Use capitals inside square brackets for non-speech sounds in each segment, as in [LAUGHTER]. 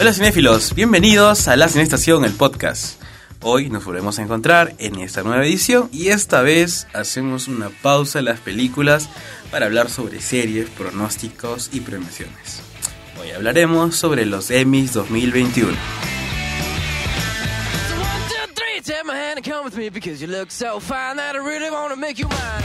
Hola cinéfilos, bienvenidos a La Cinestación, el podcast. Hoy nos volvemos a encontrar en esta nueva edición y esta vez hacemos una pausa en las películas para hablar sobre series, pronósticos y premiaciones. Hoy hablaremos sobre los Emmys 2021.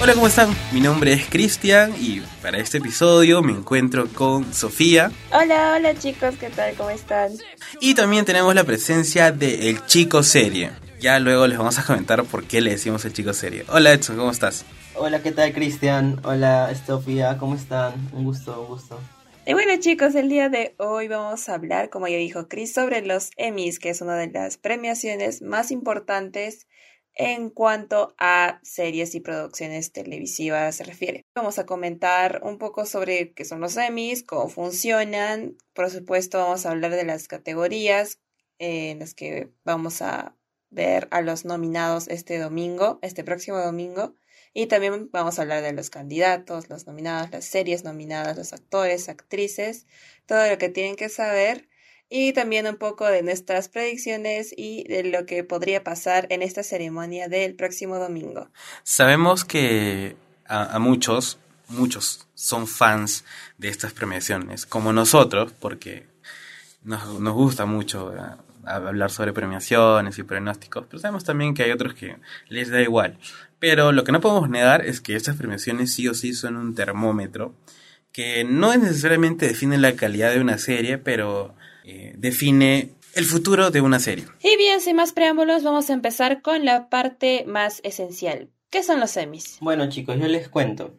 Hola, ¿cómo están? Mi nombre es Cristian y para este episodio me encuentro con Sofía. Hola, hola chicos, ¿qué tal? ¿Cómo están? Y también tenemos la presencia de El Chico Serie. Ya luego les vamos a comentar por qué le decimos El Chico Serie. Hola Edson, ¿cómo estás? Hola, ¿qué tal Cristian? Hola Sofía, ¿cómo están? Un gusto, un gusto. Y bueno chicos, el día de hoy vamos a hablar, como ya dijo Chris, sobre los Emmys, que es una de las premiaciones más importantes en cuanto a series y producciones televisivas se refiere. Vamos a comentar un poco sobre qué son los Emmys, cómo funcionan. Por supuesto, vamos a hablar de las categorías en las que vamos a ver a los nominados este domingo, este próximo domingo. Y también vamos a hablar de los candidatos, los nominados, las series nominadas, los actores, actrices, todo lo que tienen que saber y también un poco de nuestras predicciones y de lo que podría pasar en esta ceremonia del próximo domingo. Sabemos que a, muchos, muchos son fans de estas premiaciones, como nosotros, porque nos, nos gusta mucho eh, hablar sobre premiaciones y pronósticos, pero sabemos también que hay otros que les da igual. Pero lo que no podemos negar es que estas premiaciones sí o sí son un termómetro que no necesariamente define la calidad de una serie, pero eh, define el futuro de una serie. Y bien, sin más preámbulos, vamos a empezar con la parte más esencial. ¿Qué son los semis? Bueno chicos, yo les cuento.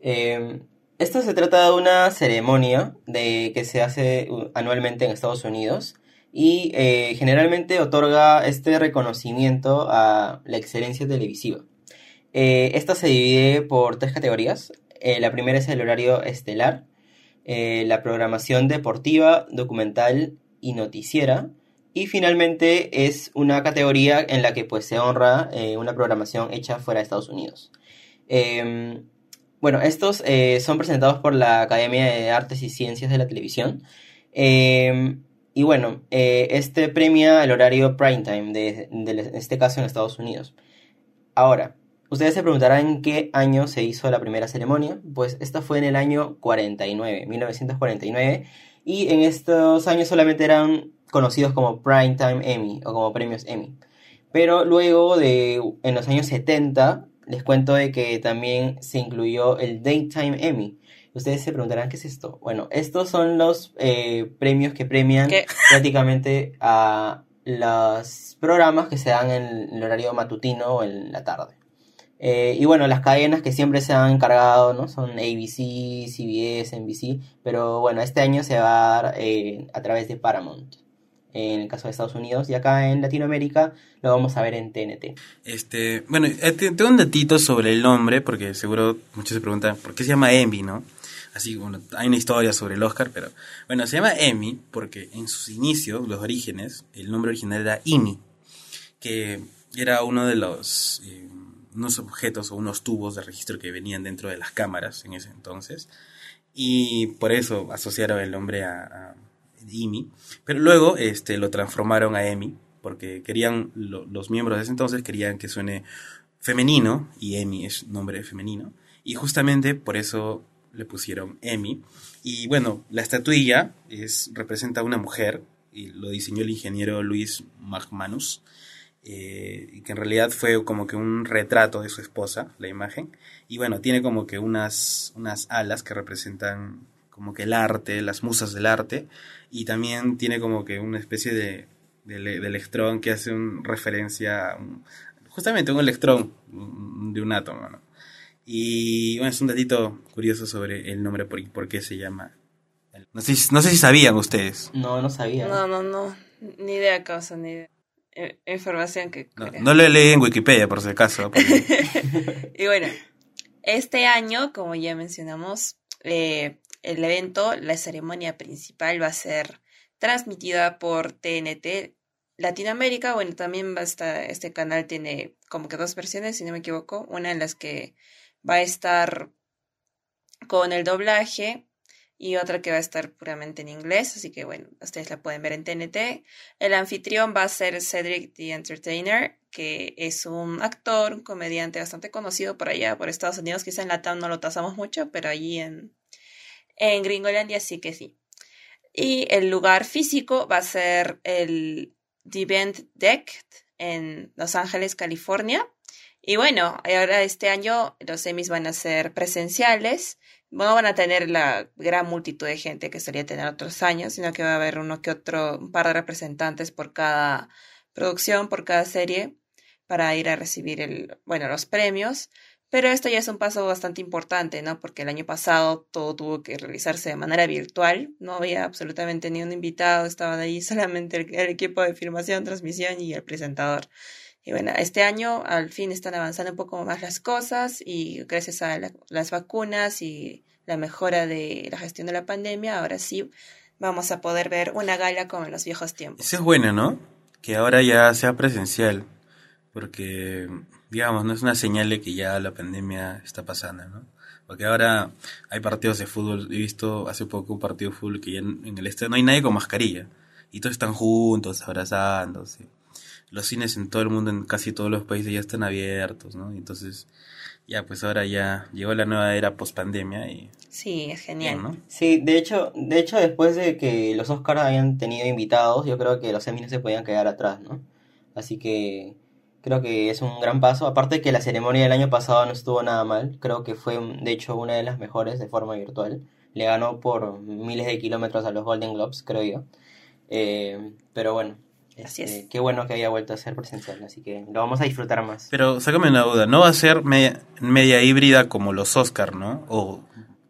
Eh, esto se trata de una ceremonia de, que se hace anualmente en Estados Unidos y eh, generalmente otorga este reconocimiento a la excelencia televisiva. esta se divide por tres categorías. la primera es el horario estelar, eh, la programación deportiva, documental y noticiera. Y finalmente es una categoría en la que pues, se honra eh, una programación hecha fuera de Estados Unidos. Em, bueno, estos eh, son presentados por la Academia de Artes y Ciencias de la Televisión. Em, y bueno, este premia el horario prime time, de, en este caso en Estados Unidos. Ahora, Ustedes se preguntarán en qué año se hizo la primera ceremonia. Pues esta fue en el año 49, 1949. Y en estos años solamente eran conocidos como Primetime Emmy o como premios Emmy. Pero luego de en los años 70 les cuento de que también se incluyó el Daytime Emmy. Ustedes se preguntarán qué es esto. Bueno, estos son los eh, premios que premian [LAUGHS] prácticamente a los programas que se dan en el horario matutino o en la tarde. Eh, y bueno, las cadenas que siempre se han encargado, ¿no? Son ABC, CBS, NBC, pero bueno, este año se va a dar eh, a través de Paramount, en el caso de Estados Unidos, y acá en Latinoamérica lo vamos a ver en TNT. Este, bueno, eh, tengo un datito sobre el nombre, porque seguro muchos se preguntan, ¿por qué se llama Emmy, no? Así, bueno, hay una historia sobre el Oscar, pero bueno, se llama Emmy porque en sus inicios, los orígenes, el nombre original era IMI, que era uno de los unos objetos o unos tubos de registro que venían dentro de las cámaras en ese entonces. Y por eso asociaron el nombre a, IMI. Pero luego este, lo transformaron a EMI, porque querían, los miembros de ese entonces querían que suene femenino, y EMI es nombre femenino. Y justamente por eso le pusieron EMI. Y bueno, la estatuilla es, representa a una mujer, y lo diseñó el ingeniero Luis Magmanus eh, y que en realidad fue como que un retrato de su esposa, la imagen, y bueno, tiene como que unas, unas alas que representan como que el arte, las musas del arte, y también tiene como que una especie de, de, electrón que hace un, referencia a justamente un electrón de un átomo, ¿no? Y bueno, es un datito curioso sobre el nombre, por, por qué se llama. No sé, no sé si sabían ustedes. No, no sabía. No, no, no. Ni idea, causa, ni idea. Eh, información que... No, lo leí en Wikipedia, por si acaso. [LAUGHS] y bueno, este año, como ya mencionamos, eh, el evento, la ceremonia principal va a ser transmitida por TNT Latinoamérica. Bueno, también va a estar, este canal tiene como que dos versiones, si no me equivoco. Una en las que va a estar con el doblaje y otra que va a estar puramente en inglés, así que bueno, ustedes la pueden ver en TNT. El anfitrión va a ser Cedric the Entertainer, que es un actor, un comediante bastante conocido por allá, por Estados Unidos, quizá en Latam no lo tasamos mucho, pero allí en, en Gringolandia sí que sí. Y el lugar físico va a ser el The Event Deck en Los Ángeles, California. Y bueno, ahora este año los semis van a ser presenciales no van a tener la gran multitud de gente que solía tener otros años, sino que va a haber uno que otro, un par de representantes por cada producción, por cada serie, para ir a recibir el, bueno, los premios. Pero esto ya es un paso bastante importante, ¿no? Porque el año pasado todo tuvo que realizarse de manera virtual, no había absolutamente ni un invitado, estaban ahí [LAUGHS] solamente el, el equipo de filmación, transmisión y el presentador. Y bueno, este año al fin están avanzando un poco más las cosas y gracias a las vacunas y la mejora de la gestión de la pandemia, ahora sí vamos a poder ver una gala como en los viejos tiempos. Eso es bueno, ¿no? Que ahora ya sea presencial, porque, digamos, no es una señal de que ya la pandemia está pasando, ¿no? Porque ahora hay partidos de fútbol, he visto hace poco un partido de fútbol que ya en, el estadio no hay nadie con mascarilla, y todos están juntos, abrazándose los cines en todo el mundo, en casi todos los países ya están abiertos, ¿no? Entonces, ya, pues ahora ya llegó la nueva era post pandemia y... Sí, es genial. ¿no? Sí, de hecho, de hecho, después de que los Oscars hayan tenido invitados, yo creo que los Emmys se podían quedar atrás, ¿no? Así que creo que es un gran paso. Aparte que la ceremonia del año pasado no estuvo nada mal, creo que fue, de hecho, una de las mejores de forma virtual. Le ganó por miles de kilómetros a los Golden Globes, creo yo. Eh, pero bueno, Así es. Este, qué bueno que haya vuelto a ser presencial, así que lo vamos a disfrutar más. Pero sácame una duda, ¿no va a ser media, híbrida como los Oscar, no? O,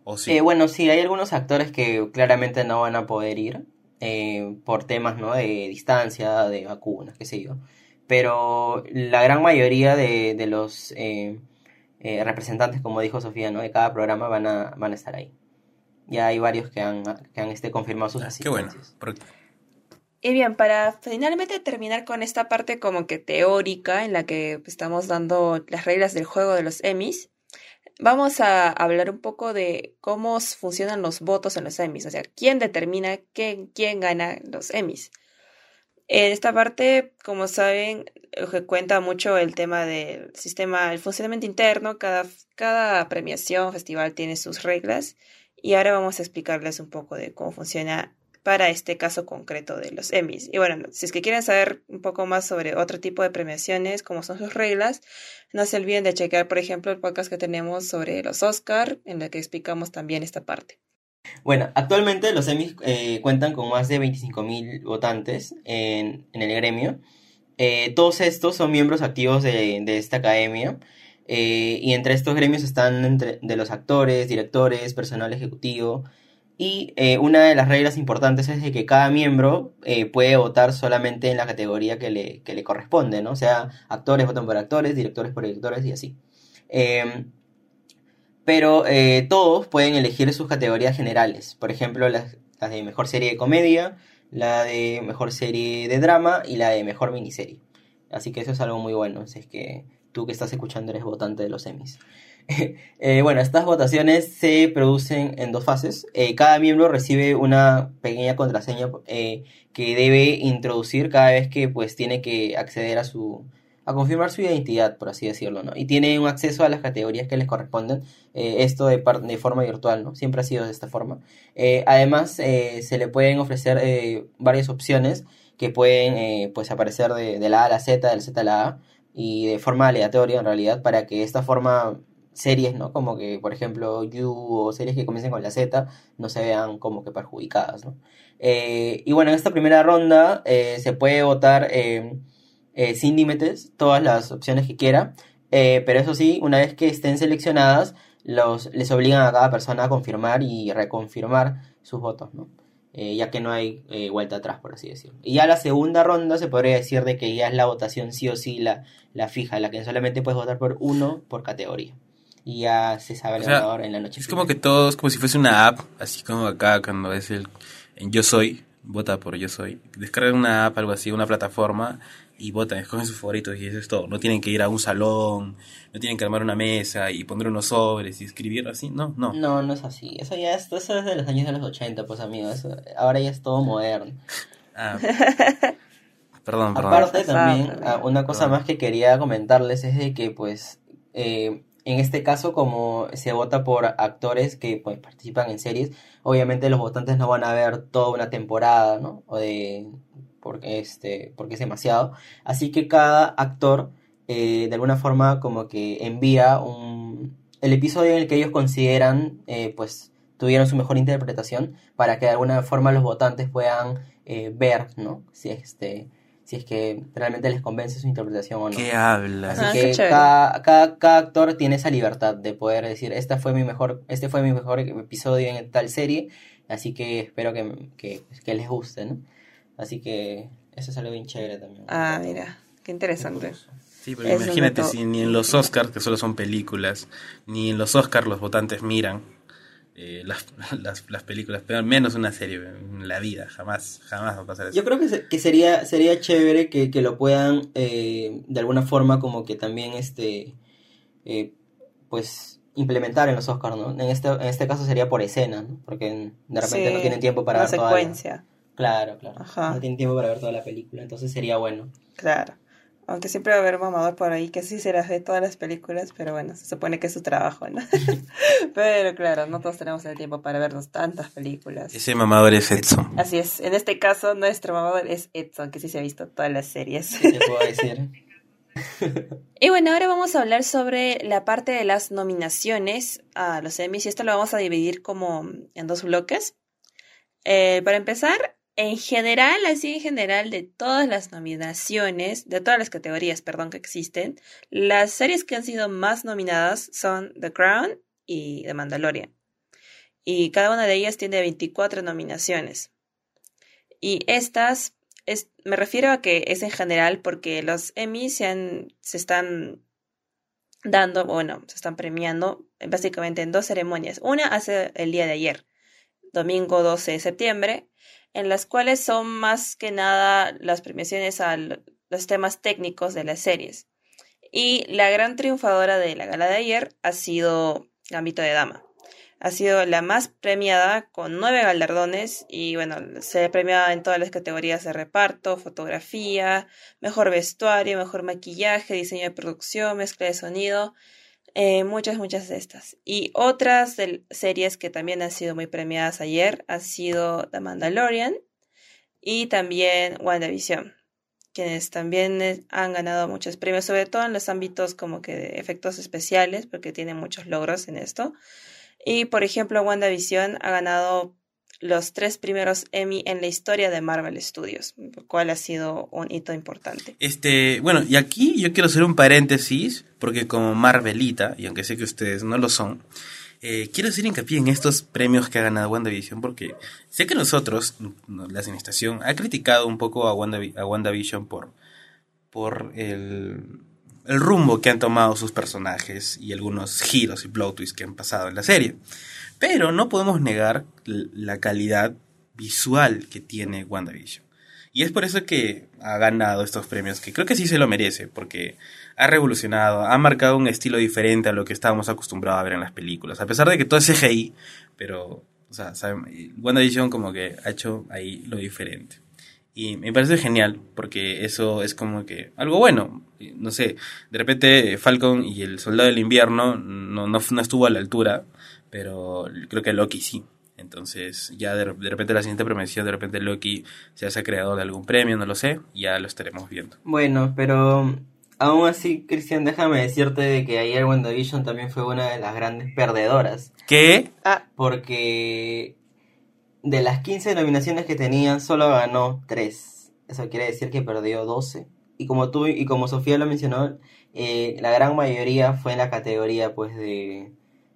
o sí. Eh, bueno, sí, hay algunos actores que claramente no van a poder ir eh, por temas, ¿no? De distancia, de vacunas, qué sé yo. Pero la gran mayoría de, de los eh, representantes, como dijo Sofía, ¿no? De cada programa van a, van a estar ahí. Ya hay varios que han, que han este, confirmado sus asistencias. Ah, qué bueno. Y bien, para finalmente terminar con esta parte como que teórica en la que estamos dando las reglas del juego de los Emmys, vamos a hablar un poco de cómo funcionan los votos en los Emmys, o sea, quién determina quién, quién gana los Emmys. En esta parte, como saben, cuenta mucho el tema del sistema, el funcionamiento interno, cada, cada premiación, festival tiene sus reglas y ahora vamos a explicarles un poco de cómo funciona para este caso concreto de los Emmys. Y bueno, si es que quieren saber un poco más sobre otro tipo de premiaciones, cómo son sus reglas, no se olviden de chequear, por ejemplo, el podcast que tenemos sobre los Oscar, en el que explicamos también esta parte. Bueno, actualmente los Emmys eh, cuentan con más de 25.000 votantes en, el gremio. Eh, todos estos son miembros activos de, esta academia. Eh, y entre estos gremios están entre, de los actores, directores, personal ejecutivo, y eh, una de las reglas importantes es de que cada miembro eh, puede votar solamente en la categoría que le, que le, corresponde, ¿no? O sea, actores votan por actores, directores por directores y así. Em, pero eh, todos pueden elegir sus categorías generales. Por ejemplo, las, de mejor serie de comedia, la de mejor serie de drama y la de mejor miniserie. Así que eso es algo muy bueno. Si es que tú que estás escuchando eres votante de los Emmys. [LAUGHS] Eh, bueno, estas votaciones se producen en dos fases. Eh, cada miembro recibe una pequeña contraseña eh, que debe introducir cada vez que pues tiene que acceder a su a confirmar su identidad, por así decirlo, ¿no? Y tiene un acceso a las categorías que les corresponden, esto de, de, forma virtual, ¿no? Siempre ha sido de esta forma. además, se le pueden ofrecer varias opciones que pueden, pues, aparecer de, de, la A a la Z, del Z a la A, y de forma aleatoria, en realidad, para que esta forma series, ¿no? Como que, por ejemplo, You o series que comiencen con la Z no se vean como que perjudicadas, ¿no? Eh, y bueno, en esta primera ronda eh, se puede votar eh, sin límites todas las opciones que quiera, pero eso sí, una vez que estén seleccionadas, los, les obligan a cada persona a confirmar y reconfirmar sus votos, ¿no? ya que no hay vuelta atrás, por así decirlo. Y ya la segunda ronda se podría decir de que ya es la votación sí o sí la, la fija, la que solamente puedes votar por uno por categoría y ya se sabe el ganador en la noche. Es como que todos, como si fuese una app, así como acá cuando es el en Yo Soy, vota por Yo Soy. Descargan una app, algo así, una plataforma y votan, escogen sus favoritos y eso es todo. No tienen que ir a un salón, no tienen que armar una mesa y poner unos sobres y escribir así, no, no. No, no es así. Eso ya es, eso es de los años de los 80, pues amigos. ahora ya es todo moderno. Ah, [LAUGHS] perdón, perdón. Aparte también, ah, una cosa Perdón. más que quería comentarles es de que pues eh, en este caso como se vota por actores que pues participan en series, obviamente los votantes no van a ver toda una temporada, ¿no? O de porque este porque es demasiado, así que cada actor eh, de alguna forma como que envía un el episodio en el que ellos consideran eh, pues tuvieron su mejor interpretación para que de alguna forma los votantes puedan eh, ver, ¿no? Si este si es que realmente les convence su interpretación o no. ¿Qué hablas? Así Ah, que cada, cada, cada actor tiene esa libertad de poder decir, esta fue mi mejor, este fue mi mejor episodio en tal serie, así que espero que, que, que les guste, ¿no? Así que eso es algo bien chévere también. Ah, mira, qué interesante. Sí, porque Eso imagínate si ni en los Oscars, que solo son películas, ni en los Oscars los votantes miran eh, las, [LAUGHS] las, las películas, pero menos una serie en la vida, jamás, jamás va a pasar eso. Yo creo que, se- que sería, sería chévere que, que lo puedan eh, de alguna forma como que también este eh, pues implementar en los Oscars, ¿no? En este, en este caso sería por escena, ¿no? Porque de repente Sí, no tienen tiempo para ver toda la- secuencia, Claro, claro. Ajá. No tienen tiempo para ver toda la película, entonces sería bueno. claro. Aunque siempre va a haber un mamador por ahí que sí se las ve todas las películas, pero bueno, se supone que es su trabajo, ¿no? [LAUGHS] pero claro, no todos tenemos el tiempo para vernos tantas películas. Ese mamador es Edson. Así es, en este caso nuestro mamador es Edson, que sí se ha visto todas las series. ¿Qué te puedo decir? Y bueno, ahora vamos a hablar sobre la parte de las nominaciones a los Emmys y esto lo vamos a dividir como en dos bloques. Eh, para empezar, en general, así en general, de todas las nominaciones, de todas las categorías, perdón, que existen, las series que han sido más nominadas son The Crown y The Mandalorian. Y cada una de ellas tiene 24 nominaciones. Y estas, es, me refiero a que es en general porque los Emmy se, han- se están dando, bueno, se están premiando básicamente en dos ceremonias. Una hace el día de ayer, domingo 12 de septiembre, en las cuales son más que nada las premiaciones a los temas técnicos de las series. Y la gran triunfadora de la gala de ayer ha sido Gambito de Dama. Ha sido la más premiada con nueve galardones y bueno, se ha premiado en todas las categorías de reparto, fotografía, mejor vestuario, mejor maquillaje, diseño de producción, mezcla de sonido, eh, muchas, muchas de estas. Y otras series que también han sido muy premiadas ayer han sido The Mandalorian y también WandaVision, quienes también eh, han ganado muchos premios, sobre todo en los ámbitos como que de efectos especiales, porque tienen muchos logros en esto. Y por ejemplo, WandaVision ha ganado los tres primeros Emmy en la historia de Marvel Studios, lo cual ha sido un hito importante. Este, bueno, y aquí yo quiero hacer un paréntesis, porque como Marvelita, y aunque sé que ustedes no lo son, eh, quiero hacer hincapié en estos premios que ha ganado WandaVision, porque sé que nosotros, no, la Sinestación, ha criticado un poco a, Wandavi- a WandaVision por, por el, el rumbo que han tomado sus personajes y algunos giros y plot twists que han pasado en la serie. Pero no podemos negar la calidad visual que tiene WandaVision. Y es por eso que ha ganado estos premios, que creo que sí se lo merece, porque ha revolucionado, ha marcado un estilo diferente a lo que estábamos acostumbrados a ver en las películas. A pesar de que todo es CGI, pero, o sea, ¿saben? WandaVision como que ha hecho ahí lo diferente. Y me parece genial, porque eso es como que algo bueno. No sé, de repente Falcon y el Soldado del Invierno no, no, no estuvo a la altura, pero creo que Loki sí. Entonces, ya de, de repente la siguiente premiación, de repente Loki se hace creador de algún premio, no lo sé, ya lo estaremos viendo. Bueno, pero aún así, Cristian, déjame decirte de que ayer WandaVision también fue una de las grandes perdedoras, ¿Qué? Ah, porque de las 15 nominaciones que tenían, solo ganó 3. Eso quiere decir que perdió 12. Y como tú y como Sofía lo mencionó, eh, la gran mayoría fue en la categoría pues de,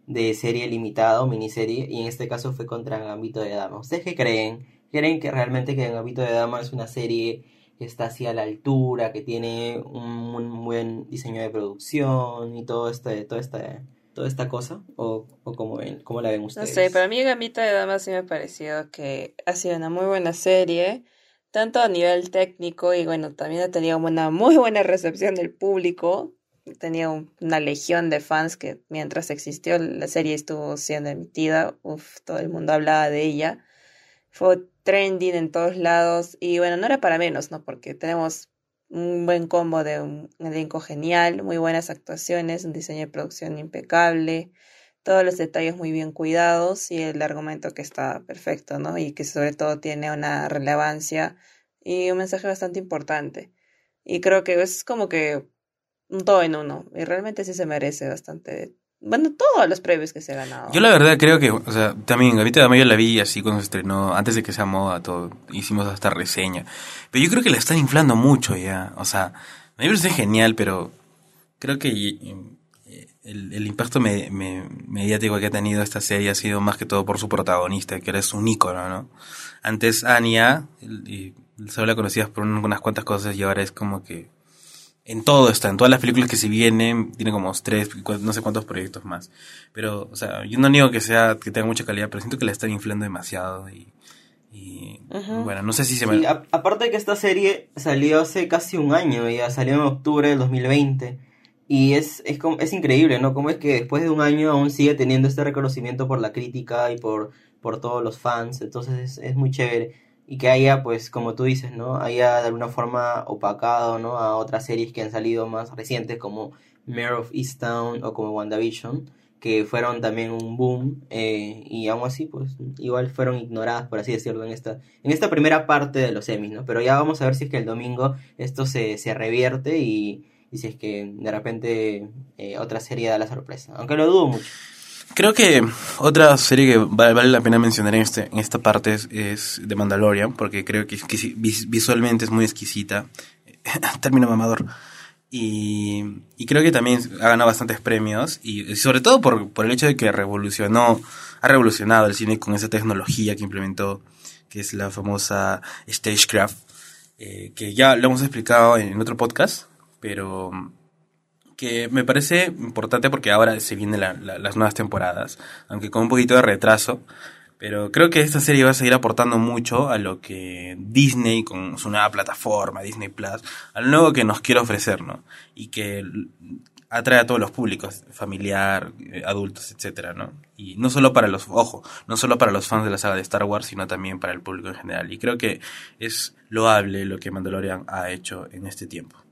de serie limitada o miniserie, y en este caso fue contra Gambito de Dama. ¿Ustedes qué creen? ¿Creen que realmente que Gambito de Dama es una serie que está así a la altura, que tiene un, un buen diseño de producción y todo este, todo este, toda esta cosa? ¿O, o cómo, ven, cómo la ven ustedes? No sé, para mí Gambito de Dama sí me ha parecido que ha sido una muy buena serie, tanto a nivel técnico y bueno, también ha tenido una muy buena recepción del público. Tenía una legión de fans que mientras existió la serie estuvo siendo emitida, uf, todo el mundo hablaba de ella. Fue trending en todos lados y bueno, no era para menos, ¿no? Porque tenemos un buen combo de un elenco genial, muy buenas actuaciones, un diseño de producción impecable, todos los detalles muy bien cuidados y el argumento que está perfecto, ¿no? Y que sobre todo tiene una relevancia y un mensaje bastante importante. Y creo que es como que un todo en uno. Y realmente sí se merece bastante bueno, todos los previos que se ha ganado. Yo la verdad creo que, o sea, también ahorita de Mayo la vi así cuando se estrenó, antes de que sea moda todo, hicimos hasta reseña. Pero yo creo que la están inflando mucho ya, o sea, me parece genial, pero creo que eh, el, el impacto me, mediático que ha tenido esta serie ha sido más que todo por su protagonista, que eres un ícono, ¿no? Antes Anya, y solo la conocías por unas cuantas cosas y ahora es como que en todo está, en todas las películas que se vienen, tiene como tres, no sé cuántos proyectos más. Pero, o sea, yo no niego que sea, que tenga mucha calidad, pero siento que la están inflando demasiado y, y bueno, no sé si se me... aparte de que esta serie salió hace casi un año, ya salió en octubre del 2020. Y es, es, es increíble, ¿no? Cómo es que después de un año aún sigue teniendo este reconocimiento por la crítica y por, por todos los fans. Entonces es, es muy chévere y que haya, pues, como tú dices, ¿no? Haya de alguna forma opacado, ¿no? A otras series que han salido más recientes como Mayor of Easttown o como WandaVision, que fueron también un boom eh, y aún así, pues, igual fueron ignoradas, por así decirlo, en esta, en esta primera parte de los Emmys, ¿no? Pero ya vamos a ver si es que el domingo esto se, se revierte y, y si es que de repente eh, otra serie da la sorpresa, aunque lo dudo mucho. Creo que otra serie que vale, la pena mencionar en, este, en esta parte es, es The Mandalorian, porque creo que, visualmente es muy exquisita. [LAUGHS] Término mamador. Y, y, creo que también ha ganado bastantes premios, y, sobre todo por, por el hecho de que revolucionó, ha revolucionado el cine con esa tecnología que implementó, que es la famosa Stagecraft, eh, que ya lo hemos explicado en otro podcast, pero que me parece importante porque ahora se vienen las nuevas temporadas, aunque con un poquito de retraso. Pero creo que esta serie va a seguir aportando mucho a lo que Disney, con su nueva plataforma, Disney Plus, al nuevo que nos quiere ofrecer, ¿no? Y que atrae a todos los públicos, familiar, eh, adultos, etcétera, ¿no? Y no solo para los, ojo, no solo para los fans de la saga de Star Wars, sino también para el público en general. Y creo que es loable lo que Mandalorian ha hecho en este tiempo.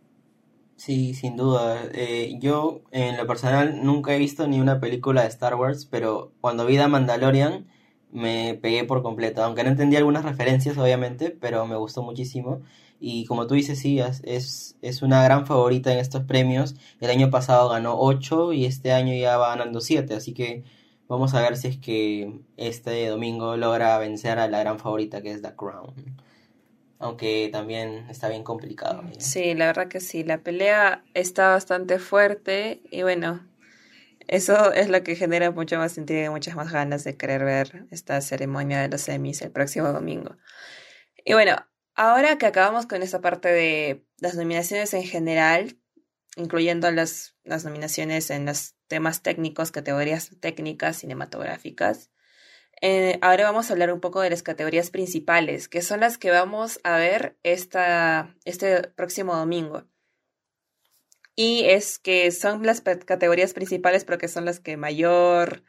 Sí, sin duda. Eh, yo, en lo personal, nunca he visto ni una película de Star Wars, pero cuando vi The Mandalorian me pegué por completo. Aunque no entendí algunas referencias, obviamente, pero me gustó muchísimo. Y como tú dices, sí, es, es una gran favorita en estos premios. El año pasado ganó 8 y este año ya va ganando 7. Así que vamos a ver si es que este domingo logra vencer a la gran favorita que es The Crown aunque también está bien complicado. Sí, la verdad que sí, la pelea está bastante fuerte y bueno, eso es lo que genera mucho más sentido y muchas más ganas de querer ver esta ceremonia de los semis el próximo domingo. Y bueno, ahora que acabamos con esta parte de las nominaciones en general, incluyendo las, las nominaciones en los temas técnicos, categorías técnicas, cinematográficas, eh, ahora vamos a hablar un poco de las categorías principales, que son las que vamos a ver esta, este próximo domingo. Y es que son las categorías principales porque son las que mayor,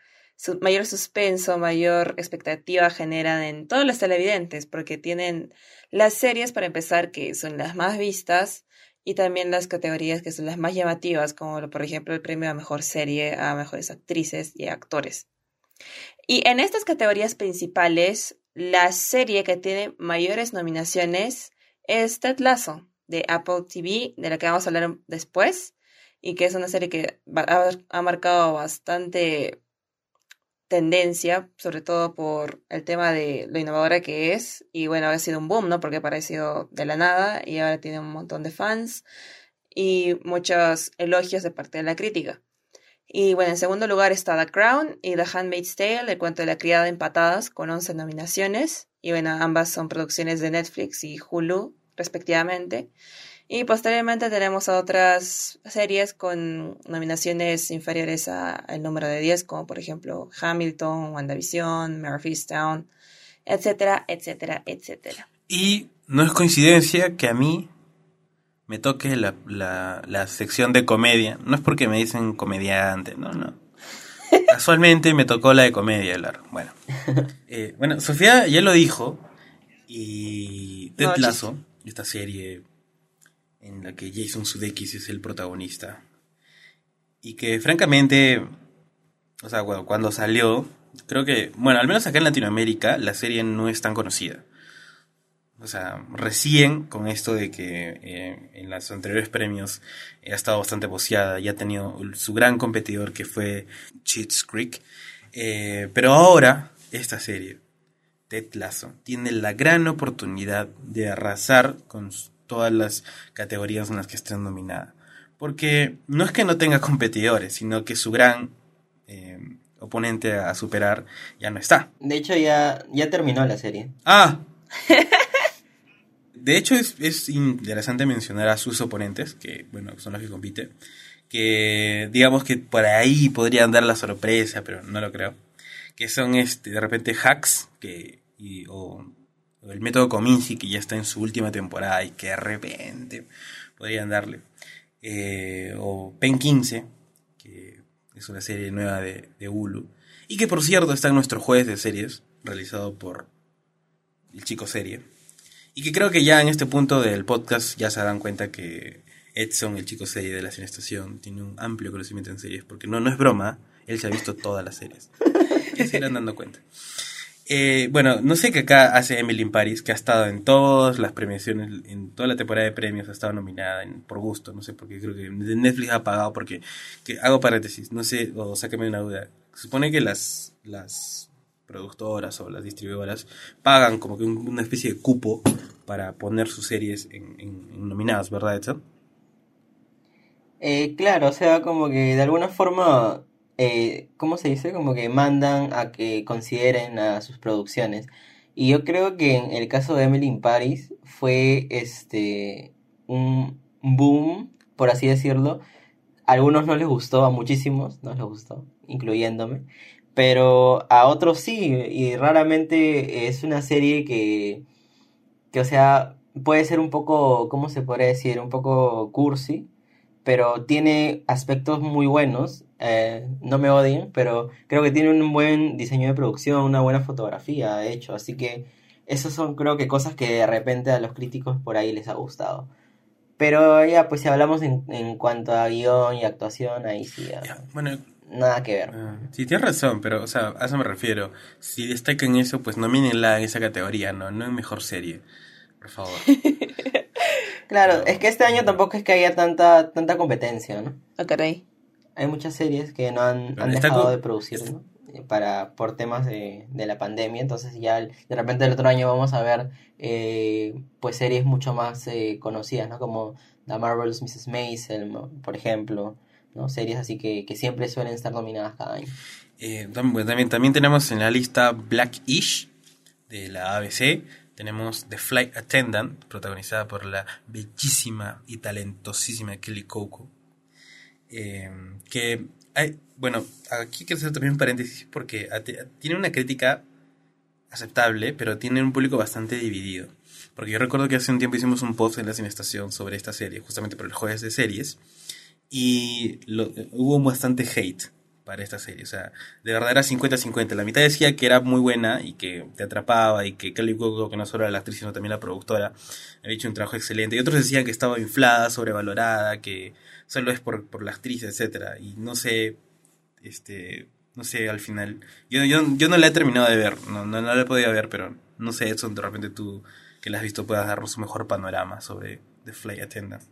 mayor suspenso, mayor expectativa generan en todos los televidentes, porque tienen las series, para empezar, que son las más vistas, y también las categorías que son las más llamativas, como por ejemplo el premio a mejor serie, a mejores actrices y actores. Y en estas categorías principales, la serie que tiene mayores nominaciones es Ted Lasso de Apple TV, de la que vamos a hablar después, y que es una serie que ha, marcado bastante tendencia, sobre todo por el tema de lo innovadora que es, y bueno, ha sido un boom, ¿no? Porque ha aparecido de la nada y ahora tiene un montón de fans y muchos elogios de parte de la crítica. Y bueno, en segundo lugar está The Crown y The Handmaid's Tale, el cuento de la criada empatadas, con 11 nominaciones. Y bueno, ambas son producciones de Netflix y Hulu, respectivamente. Y posteriormente tenemos a otras series con nominaciones inferiores al número de 10, como por ejemplo Hamilton, WandaVision, Murphystown, etcétera, etcétera, etcétera. Y no es coincidencia que a mí me toque la, la, sección de comedia. No es porque me dicen comediante, no, no. [LAUGHS] Casualmente me tocó la de comedia, claro. Bueno, [LAUGHS] eh, bueno Sofía ya lo dijo. Y Ted Lasso, esta serie en la que Jason Sudeikis es el protagonista. Y que francamente, o sea, cuando salió, creo que, bueno, al menos acá en Latinoamérica, la serie no es tan conocida o sea, recién con esto de que eh, en los anteriores premios ha estado bastante boceada y ha tenido su gran competidor que fue Cheats Creek. Eh, pero ahora, esta serie, Ted Lasso, tiene la gran oportunidad de arrasar con todas las categorías en las que esté nominada. Porque no es que no tenga competidores, sino que su gran eh, oponente a superar ya no está. De hecho, ya, ya terminó la serie. Ah, [LAUGHS] de hecho, es, interesante mencionar a sus oponentes, que bueno, son los que compiten, que digamos que por ahí podrían dar la sorpresa, pero no lo creo. Que son este, de repente hacks, que, o, el método Cominci, que ya está en su última temporada y que de repente podrían darle. Eh, o Pen 15, que es una serie nueva de, de Hulu. Y que por cierto está en nuestro jueves de series, realizado por el chico serie y que creo que ya en este punto del podcast ya se dan cuenta que Edson, el chico serie de la Estación, tiene un amplio conocimiento en series, porque no, no es broma, él se ha visto todas las series. [LAUGHS] Se irán dando cuenta. Eh, bueno, no sé qué acá hace Emily in Paris, que ha estado en todas las premiaciones, en toda la temporada de premios, ha estado nominada por gusto, no sé, porque creo que Netflix ha pagado, porque, que, hago paréntesis, no sé, o sáqueme una duda. Supone que las, las productoras o las distribuidoras pagan como que una especie de cupo para poner sus series en, nominadas, ¿verdad, Edson? Eh, claro, o sea, como que de alguna forma, eh, ¿cómo se dice? Como que mandan a que consideren a sus producciones. Y yo creo que en el caso de Emily in Paris fue este un boom, por así decirlo. A algunos no les gustó, a muchísimos no les gustó, incluyéndome pero a otros sí, y raramente es una serie que, que, o sea, puede ser un poco, ¿cómo se podría decir? Un poco cursi, pero tiene aspectos muy buenos, eh, no me odien, pero creo que tiene un buen diseño de producción, una buena fotografía, de hecho, así que esas son creo que cosas que de repente a los críticos por ahí les ha gustado. Pero ya, pues si hablamos en, en cuanto a guion y actuación, ahí sí. bueno, nada que ver. Ah, sí, tienes razón, pero, o sea, a eso me refiero. Si destaca en eso, pues nomínenla en esa categoría, ¿no? No en mejor serie, por favor. [LAUGHS] claro, es que este año tampoco es que haya tanta, tanta competencia, ¿no? Ah, caray. Hay muchas series que no han, dejado de producir, ¿no? Para, por temas de, de, la pandemia, entonces ya de repente el otro año vamos a ver eh, pues series mucho más eh, conocidas, ¿no? Como The Marvelous Mrs. Maisel, por ejemplo, ¿no? Series así que, siempre suelen estar nominadas cada año. Eh, también, también tenemos en la lista Blackish de la ABC. Tenemos The Flight Attendant, protagonizada por la bellísima y talentosísima Kelly Coco. Eh, que hay, bueno, aquí quiero hacer también un paréntesis porque tiene una crítica aceptable, pero tiene un público bastante dividido. Porque yo recuerdo que hace un tiempo hicimos un post en la Cinestación sobre esta serie, justamente por el jueves de series y hubo bastante hate para esta serie. O sea, de verdad era 50-50. La mitad decía que era muy buena y que te atrapaba y que Kelly Coco, que no solo era la actriz, sino también la productora, había hecho un trabajo excelente. Y otros decían que estaba inflada, sobrevalorada, que solo es por, por la actriz, etcétera Y no sé, este, no sé, al final. Yo, yo, yo no la he terminado de ver, no, no, la he podido ver, pero no sé, Edson, de repente tú que la has visto puedas darnos un mejor panorama sobre The Flight Attendant.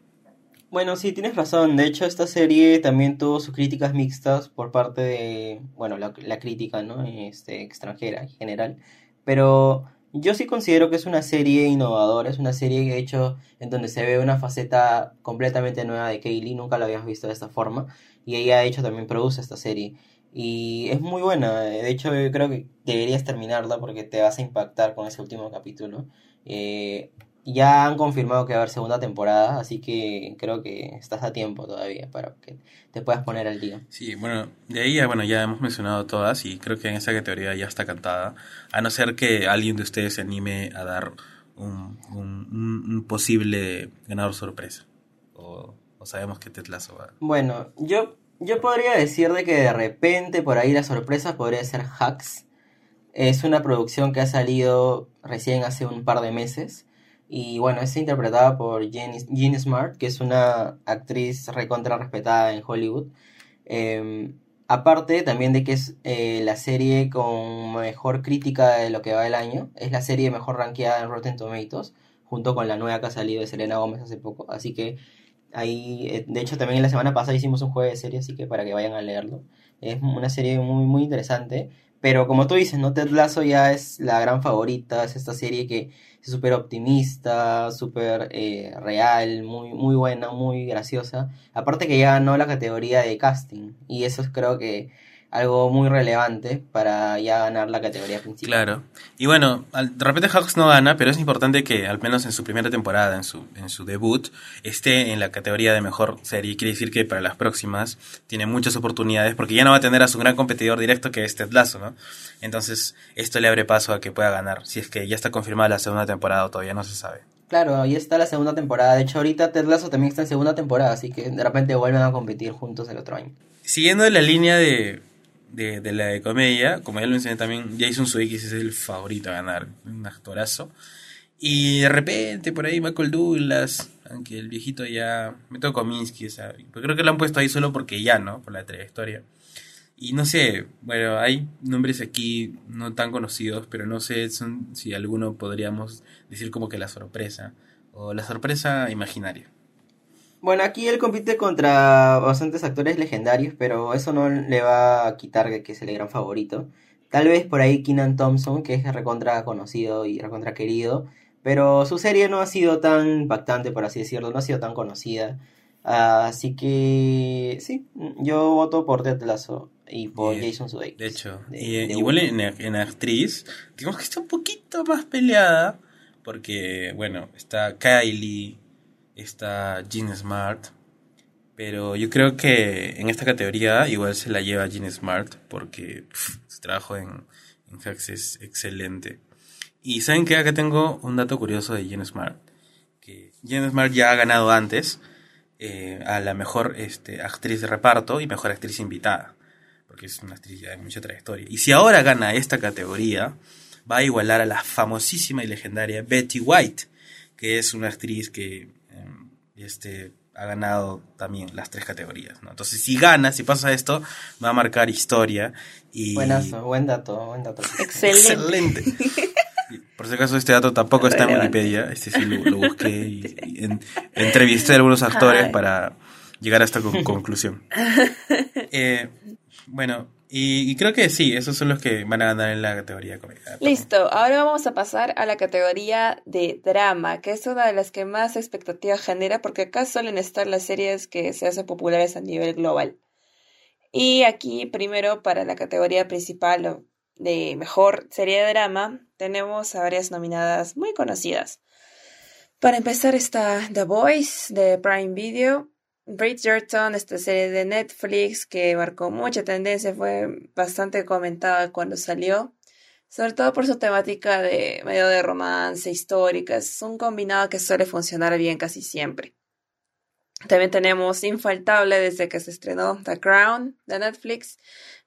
Bueno, sí, tienes razón. De hecho, esta serie también tuvo sus críticas mixtas por parte de, bueno, la, crítica, ¿no? Este, extranjera en general. Pero yo sí considero que es una serie innovadora, es una serie de hecho en donde se ve una faceta completamente nueva de Kaylee, nunca la habías visto de esta forma. Y ella, de hecho, también produce esta serie. Y es muy buena. De hecho, yo creo que deberías terminarla porque te vas a impactar con ese último capítulo. Eh, ya han confirmado que va a haber segunda temporada, así que creo que estás a tiempo todavía para que te puedas poner al día. Sí, bueno, de ahí ya, bueno, ya hemos mencionado todas y creo que en esa categoría ya está cantada, a no ser que alguien de ustedes se anime a dar un, un, posible ganador sorpresa. O, sabemos que Tetlazo va. Bueno, yo, yo podría decir de que de repente por ahí la sorpresa podría ser Hacks. Es una producción que ha salido recién hace un par de meses. Y bueno, es interpretada por Jean, Smart, que es una actriz recontra respetada en Hollywood. Em, aparte también de que es eh, la serie con mejor crítica de lo que va el año. Es la serie mejor rankeada en Rotten Tomatoes, junto con la nueva que ha salido de Selena Gómez hace poco. Así que ahí, eh, de hecho también la semana pasada hicimos un juego de serie, así que para que vayan a leerlo. Es una serie muy, muy interesante. Pero como tú dices, ¿no? Ted Lasso ya es la gran favorita, es esta serie que es súper optimista, súper eh, real, muy, muy buena, muy graciosa. Aparte que ya ganó la categoría de casting y eso creo que algo muy relevante para ya ganar la categoría principal. Claro. Y bueno, de repente Hawks no gana, pero es importante que al menos en su primera temporada, en su, en su debut, esté en la categoría de mejor serie. Quiere decir que para las próximas tiene muchas oportunidades porque ya no va a tener a su gran competidor directo que es Ted Lasso, ¿no? Entonces, esto le abre paso a que pueda ganar. Si es que ya está confirmada la segunda temporada o todavía no se sabe. Claro, ahí está la segunda temporada. De hecho, ahorita Ted Lasso también está en segunda temporada, así que de repente vuelven a competir juntos el otro año. Siguiendo la línea de de, la de comedia, como ya lo mencioné también, Jason Sudeikis es el favorito a ganar, un actorazo. Y de repente por ahí Michael Douglas, aunque el viejito ya, Meto Kominsky, o sea, creo que lo han puesto ahí solo porque ya, ¿no? Por la trayectoria. Y no sé, bueno, hay nombres aquí no tan conocidos, pero no sé si alguno podríamos decir como que la sorpresa, o la sorpresa imaginaria. Bueno, aquí él compite contra bastantes actores legendarios, pero eso no le va a quitar que es el gran favorito. Tal vez por ahí Keenan Thompson, que es recontra conocido y recontra querido, pero su serie no ha sido tan impactante, por así decirlo, no ha sido tan conocida. así que sí, yo voto por Ted Lasso y por Jason Sudeikis. De hecho, igual en, en, actriz, digamos que está un poquito más peleada, porque, bueno, está Kylie, está Jean Smart. Pero yo creo que en esta categoría igual se la lleva Jean Smart porque su trabajo en, en Hacks es excelente. Y saben que acá tengo un dato curioso de Jean Smart. Que Jean Smart ya ha ganado antes eh, a la mejor este, actriz de reparto y mejor actriz invitada. Porque es una actriz de mucha trayectoria. Y si ahora gana esta categoría, va a igualar a la famosísima y legendaria Betty White, que es una actriz que este, ha ganado también las tres categorías. ¿no? Entonces, si gana, si pasa esto, va a marcar historia. Y... Buenazo, buen dato, buen dato. Excelente. Por si acaso, este dato tampoco está en Wikipedia. Este sí lo, busqué y, entrevisté a algunos actores para llegar a esta conclusión. Eh, bueno, y, creo que sí, esos son los que van a ganar en la categoría comedia. Listo, ahora vamos a pasar a la categoría de drama, que es una de las que más expectativa genera, porque acá suelen estar las series que se hacen populares a nivel global. Y aquí, primero, para la categoría principal de mejor serie de drama, tenemos a varias nominadas muy conocidas. Para empezar está The Voice de Prime Video, Bridgerton, esta serie de Netflix que marcó mucha tendencia, fue bastante comentada cuando salió, sobre todo por su temática de medio de romance, histórica, es un combinado que suele funcionar bien casi siempre. También tenemos Infaltable desde que se estrenó The Crown de Netflix,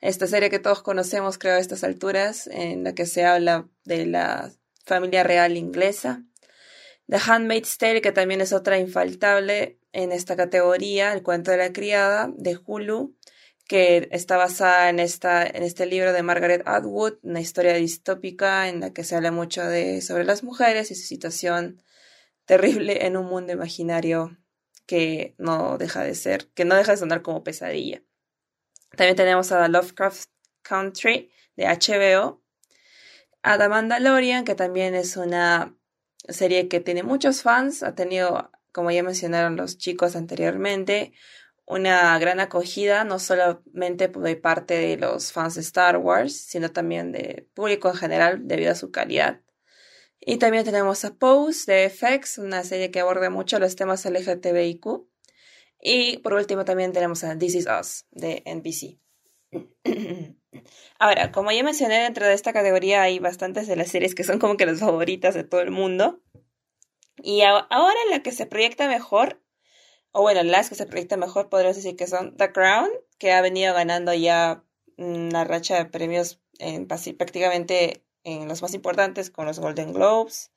esta serie que todos conocemos creo a estas alturas, en la que se habla de la familia real inglesa. The Handmaid's Tale, que también es otra infaltable en esta categoría, El cuento de la criada, de Hulu, que está basada en, esta, en este libro de Margaret Atwood, una historia distópica en la que se habla mucho de, sobre las mujeres y su situación terrible en un mundo imaginario que no deja de ser, que no deja de sonar como pesadilla. También tenemos a Lovecraft Country de HBO, a The Mandalorian, que también es una serie que tiene muchos fans, ha tenido como ya mencionaron los chicos anteriormente, una gran acogida, no solamente de parte de los fans de Star Wars, sino también de público en general debido a su calidad. Y también tenemos a Pose de FX, una serie que aborda mucho los temas LGTBIQ. Y por último también tenemos a This Is Us de NBC. [CLEARS THROAT] Ahora, como ya mencioné, dentro de esta categoría hay bastantes de las series que son como que las favoritas de todo el mundo. Y ahora la que se proyecta mejor, o bueno, las que se proyectan mejor, podríamos decir que son The Crown, que ha venido ganando ya una racha de premios en, prácticamente en los más importantes con los Golden Globes.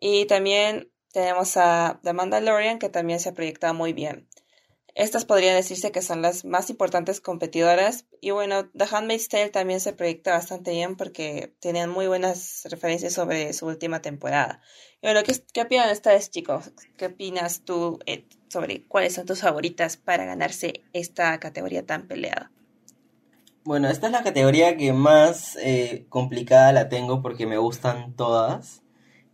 Y también tenemos a The Mandalorian, que también se ha proyectado muy bien. Estas podrían decirse que son las más importantes competidoras. Y bueno, The Handmaid's Tale también se proyecta bastante bien porque tenían muy buenas referencias sobre su última temporada. Y bueno, ¿qué, qué opinan ustedes, chicos? ¿Qué opinas tú sobre cuáles son tus favoritas para ganarse esta categoría tan peleada? Bueno, esta es la categoría que más eh, complicada la tengo porque me gustan todas.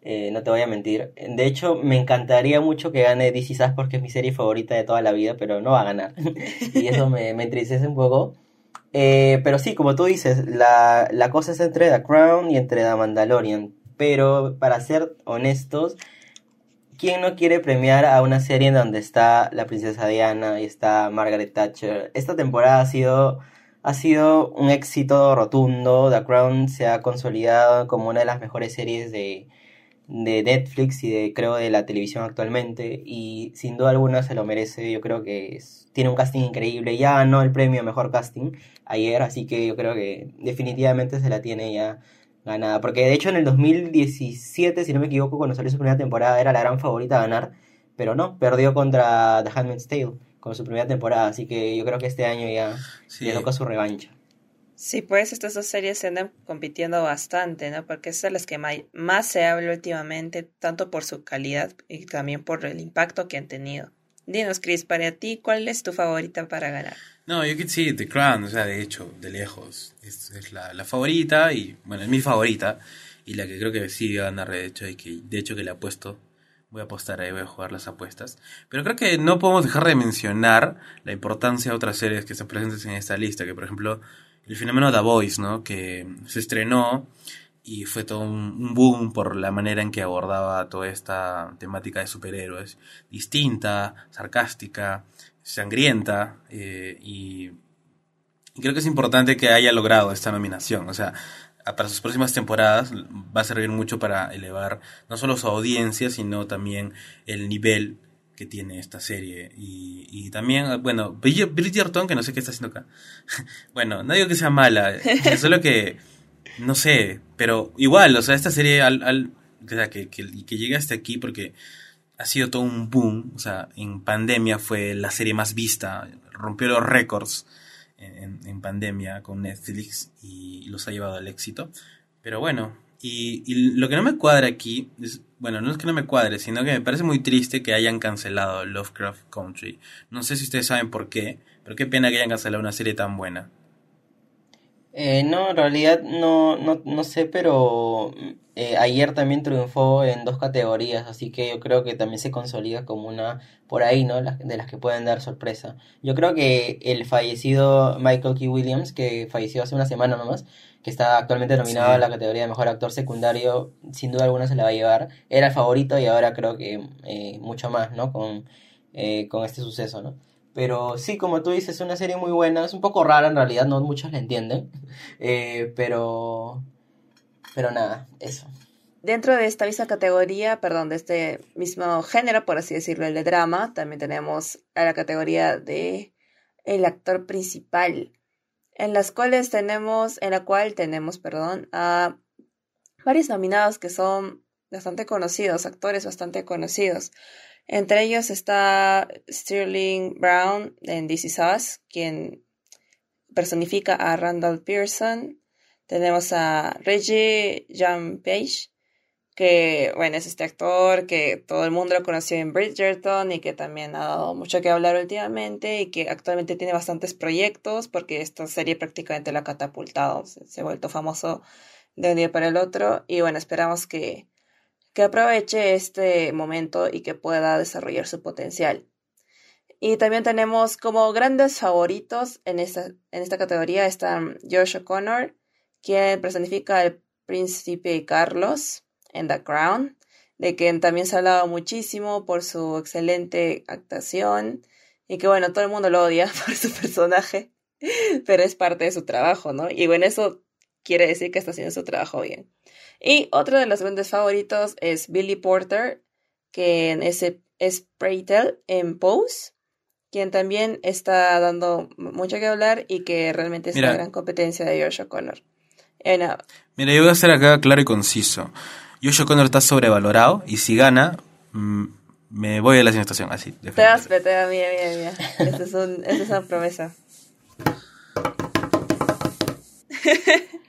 Eh, no te voy a mentir. De hecho, me encantaría mucho que gane DC Sass porque es mi serie favorita de toda la vida, pero no va a ganar. [LAUGHS] y eso me, entristece un poco. Eh, pero sí, como tú dices, la, la cosa es entre The Crown y entre The Mandalorian. Pero para ser honestos, ¿quién no quiere premiar a una serie en donde está la princesa Diana y está Margaret Thatcher? Esta temporada ha sido, ha sido un éxito rotundo. The Crown se ha consolidado como una de las mejores series de, de Netflix y de creo de la televisión actualmente y sin duda alguna se lo merece. Yo creo que tiene un casting increíble. Ya ganó el premio mejor casting ayer así que yo creo que definitivamente se la tiene ya ganada. Porque de hecho en el 2017 si no me equivoco cuando salió su primera temporada era la gran favorita a ganar pero no perdió contra The Handmaid's Tale con su primera temporada. Así que yo creo que este año ya le toca su revancha Sí, pues estas dos series se andan compitiendo bastante, ¿no? Porque son las que más se habla últimamente, tanto por su calidad y también por el impacto que han tenido. Dinos, Chris, para ti, ¿cuál es tu favorita para ganar? No, yo que sí, The Crown, o sea, de hecho, de lejos, es, la, la, favorita y, bueno, es mi favorita y la que creo que sí va a ganar, de hecho, y que de hecho que le apuesto, voy a apostar ahí, voy a jugar las apuestas. Pero creo que no podemos dejar de mencionar la importancia de otras series que están presentes en esta lista, que por ejemplo el fenómeno The Voice, ¿no? Que se estrenó y fue todo un boom por la manera en que abordaba toda esta temática de superhéroes. Distinta, sarcástica, sangrienta eh, y, creo que es importante que haya logrado esta nominación. O sea, para sus próximas temporadas va a servir mucho para elevar no solo su audiencia, sino también el nivel que tiene esta serie. Y, y también, bueno, Bridgerton, que no sé qué está haciendo acá. [LAUGHS] bueno, no digo que sea mala, [LAUGHS] solo que, no sé, pero igual, o sea, esta serie, al, al que, que, que llegue hasta aquí porque ha sido todo un boom, o sea, en pandemia fue la serie más vista, rompió los récords en, en pandemia con Netflix y los ha llevado al éxito. Pero bueno, y, y, lo que no me cuadra aquí, es, bueno, no es que no me cuadre, sino que me parece muy triste que hayan cancelado Lovecraft Country. No sé si ustedes saben por qué, pero qué pena que hayan cancelado una serie tan buena. Eh, no, en realidad no, no, no sé, pero eh, ayer también triunfó en dos categorías, así que yo creo que también se consolida como una por ahí, ¿no? de las que pueden dar sorpresa. Yo creo que el fallecido Michael K. Williams, que falleció hace una semana nomás, que está actualmente nominado a la categoría de mejor actor secundario, sin duda alguna se la va a llevar. Era el favorito y ahora creo que eh, mucho más, ¿no? Con, eh, con este suceso, ¿no? Pero sí, como tú dices, es una serie muy buena, es un poco rara en realidad, no muchos la entienden, [LAUGHS] eh, pero, pero nada, eso. Dentro de esta misma categoría, perdón, de este mismo género, por así decirlo, el de drama, también tenemos a la categoría de el actor principal en las cuales tenemos, en la cual tenemos, perdón, a varios nominados que son bastante conocidos, actores bastante conocidos. Entre ellos está Sterling Brown en This Is Us, quien personifica a Randall Pearson. Tenemos a Reggie Jean Page, que, bueno, es este actor que todo el mundo lo conoció en Bridgerton y que también ha dado mucho que hablar últimamente y que actualmente tiene bastantes proyectos porque esta serie prácticamente lo ha catapultado, se, ha vuelto famoso de un día para el otro y bueno, esperamos que, que aproveche este momento y que pueda desarrollar su potencial. Y también tenemos como grandes favoritos en esta, en esta categoría están Josh O'Connor, quien personifica al príncipe Carlos, en The Crown, de quien también se ha hablado muchísimo por su excelente actuación y que bueno, todo el mundo lo odia [LAUGHS] por su personaje, pero es parte de su trabajo, ¿no? Y bueno, eso quiere decir que está haciendo su trabajo bien. Y otro de los grandes favoritos es Billy Porter, que es, es Preytel en Pose, quien también está dando mucho que hablar y que realmente es una gran competencia de Josh O'Connor. Mira, yo voy a ser acá claro y conciso. Josh O'Connor está sobrevalorado y si gana, mm, me voy a la estación así. Te das, te mira, mira, mira. Esa es, un, es una promesa. [LAUGHS]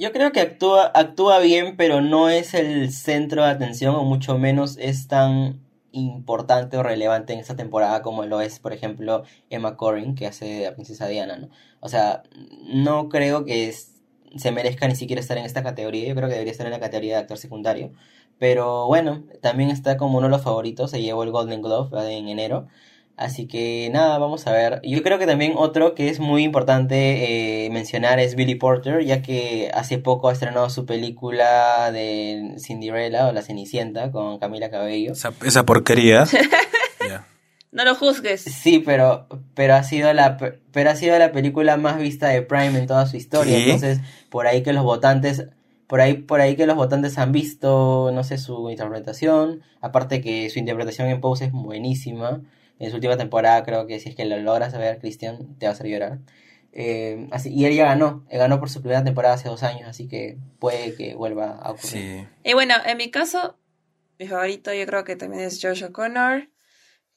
Yo creo que actúa, actúa bien, pero no es el centro de atención, o mucho menos es tan importante o relevante en esta temporada como lo es, por ejemplo, Emma Corrin, que hace de la princesa Diana, ¿no? O sea, no creo que se merezca ni siquiera estar en esta categoría, yo creo que debería estar en la categoría de actor secundario, pero bueno, también está como uno de los favoritos, se llevó el Golden Glove en enero, Así que nada, vamos a ver. Yo creo que también otro que es muy importante eh, mencionar es Billy Porter, ya que hace poco ha estrenado su película de Cinderella o La Cenicienta con Camila Cabello. Esa, porquería. [LAUGHS] No lo juzgues. Sí, pero, pero ha sido la pero ha sido la película más vista de Prime en toda su historia. Entonces, por ahí que los votantes por ahí, por ahí que los votantes han visto, no sé, su interpretación. Aparte que su interpretación en Pose es buenísima en su última temporada creo que si es que lo logras ver, Cristian, te va a hacer llorar. Eh, así, y él ya ganó, él ganó por su primera temporada hace dos años, así que puede que vuelva a ocurrir. Y bueno, en mi caso, mi favorito yo creo que también es Josh O'Connor,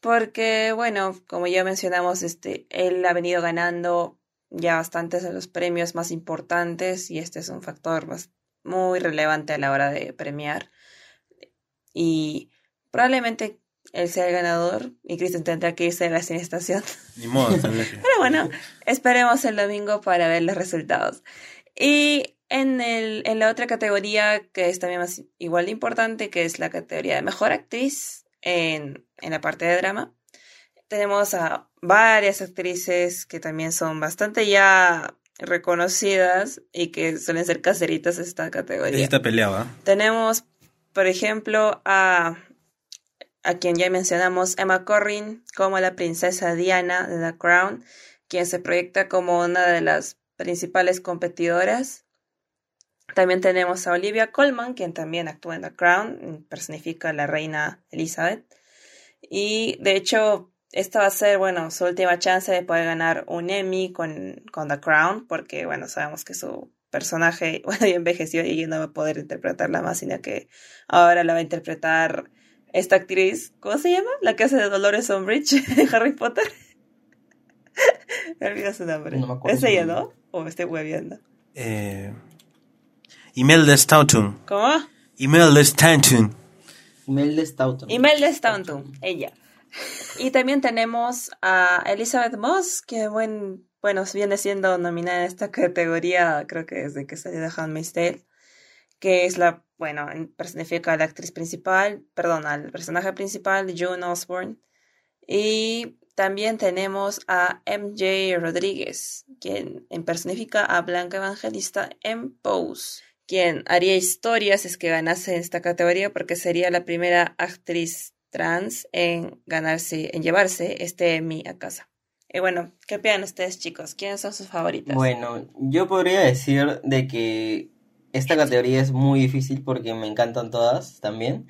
porque bueno, como ya mencionamos, este, él ha venido ganando ya bastantes de los premios más importantes y este es un factor muy relevante a la hora de premiar. Y probablemente él sea el ganador y Kristen tendrá que irse a la estación. [LAUGHS] Ni modo, [LAUGHS] Pero bueno, esperemos el domingo para ver los resultados. Y en, el, en la otra categoría, que es también más, igual de importante, que es la categoría de mejor actriz en, en la parte de drama, tenemos a varias actrices que también son bastante ya reconocidas y que suelen ser caseritas esta categoría. Esta peleaba. Tenemos, por ejemplo, a a quien ya mencionamos, Emma Corrin, como la princesa Diana de The Crown, quien se proyecta como una de las principales competidoras. También tenemos a Olivia Colman, quien también actúa en The Crown, personifica a la reina Elizabeth. Y de hecho, esta va a ser, bueno, su última chance de poder ganar un Emmy con, con The Crown, porque, bueno, sabemos que su personaje, [LAUGHS] bueno, envejeció y no va a poder interpretarla más, sino que ahora la va a interpretar esta actriz, ¿cómo se llama? La que hace de Dolores Umbridge [LAUGHS] de Harry Potter. [LAUGHS] me olvidé su nombre. No me acuerdo. ¿Es ella, no? ¿O me estoy hueviando? Eh, Imelda Staunton. ¿Cómo? Imelda Staunton. Imelda Staunton. Imelda Staunton, ella. Y también tenemos a Elizabeth Moss, que buen, bueno, viene siendo nominada en esta categoría, creo que desde que salió de Handmaid's Tale que es la, bueno, personifica a la actriz principal, perdón, al personaje principal, June Osborne. Y también tenemos a MJ Rodríguez, quien personifica a Blanca Evangelista en Pose, quien haría historias es que ganase esta categoría porque sería la primera actriz trans en ganarse, en llevarse este Emmy a casa. Y bueno, ¿qué opinan ustedes chicos? ¿Quiénes son sus favoritas? Bueno, yo podría decir de que esta categoría es muy difícil porque me encantan todas también.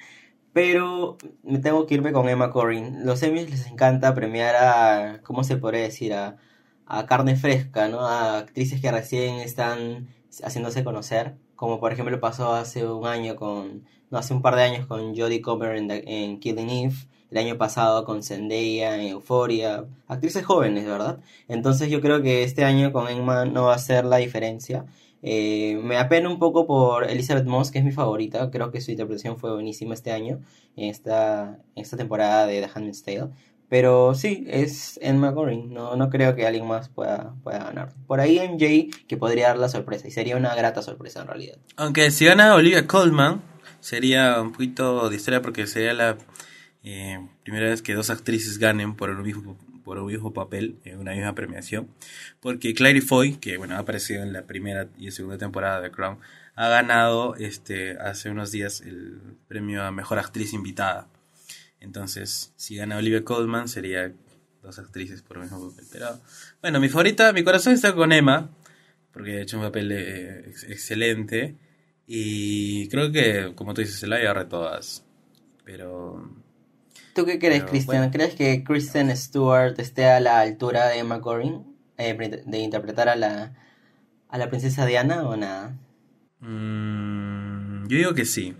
Pero me tengo que irme con Emma Corrin. Los Emmys les encanta premiar a, ¿cómo se podría decir? A, a carne fresca, ¿no? A actrices que recién están haciéndose conocer. Como por ejemplo pasó hace un año con, no, hace un par de años con Jodie Comer en, en Killing Eve. El año pasado con Zendaya en Euphoria. Actrices jóvenes, ¿verdad? Entonces yo creo que este año con Emma no va a ser la diferencia. Eh, me apena un poco por Elizabeth Moss, que es mi favorita. Creo que su interpretación fue buenísima este año, en esta, en esta temporada de The Handmaid's Tale. Pero sí, es Emma Corrin. No, no creo que alguien más pueda, pueda ganar. Por ahí MJ que podría dar la sorpresa. Y sería una grata sorpresa en realidad. Aunque si gana Olivia Colman, sería un poquito de historia porque sería la eh, primera vez que dos actrices ganen por el mismo por un mismo papel en una misma premiación, porque Clary Foy, que bueno, ha aparecido en la primera y segunda temporada de Crown, ha ganado este hace unos días el premio a mejor actriz invitada. Entonces, si gana Olivia Colman, sería dos actrices por el mismo papel. Pero bueno, mi favorita, mi corazón está con Emma, porque ha hecho un papel eh, ex- excelente. Y creo que, como tú dices, se la agarre todas. Pero ¿Tú qué crees, Pero, Christian? bueno. ¿Crees que Kristen Stewart esté a la altura de Emma Corrin eh, de interpretar a la, a la princesa Diana o nada? mm, yo digo que sí.